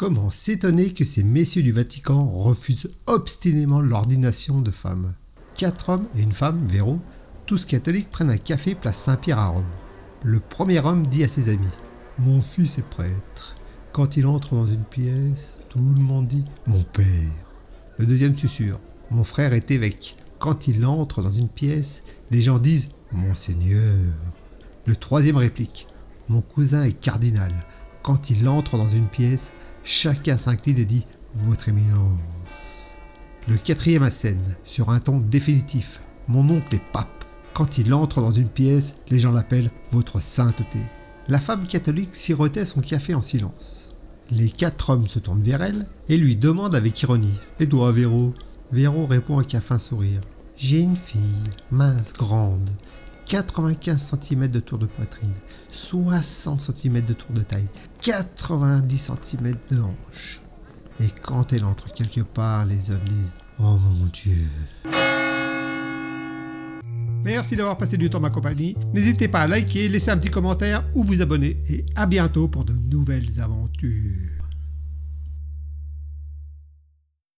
Comment s'étonner que ces messieurs du Vatican refusent obstinément l'ordination de femmes? Quatre hommes et une femme, Véro, tous catholiques, prennent un café place Saint-Pierre à Rome. Le premier homme dit à ses amis Mon fils est prêtre. Quand il entre dans une pièce, tout le monde dit Mon père. Le deuxième susurre Mon frère est évêque. Quand il entre dans une pièce, les gens disent Monseigneur. Le troisième réplique Mon cousin est cardinal. Quand il entre dans une pièce, chacun s'incline et dit Votre éminence. Le quatrième assène, sur un ton définitif Mon oncle est pape. Quand il entre dans une pièce, les gens l'appellent Votre sainteté. La femme catholique sirotait son café en silence. Les quatre hommes se tournent vers elle et lui demandent avec ironie Et toi, Véro? Véro répond avec un fin sourire J'ai une fille, mince, grande, 95 cm de tour de poitrine, 60 cm de tour de taille, 90 cm de hanche. Et quand elle entre quelque part, les hommes disent Oh mon Dieu. Merci d'avoir passé du temps ma compagnie. N'hésitez pas à liker, laisser un petit commentaire ou vous abonner. Et à bientôt pour de nouvelles aventures.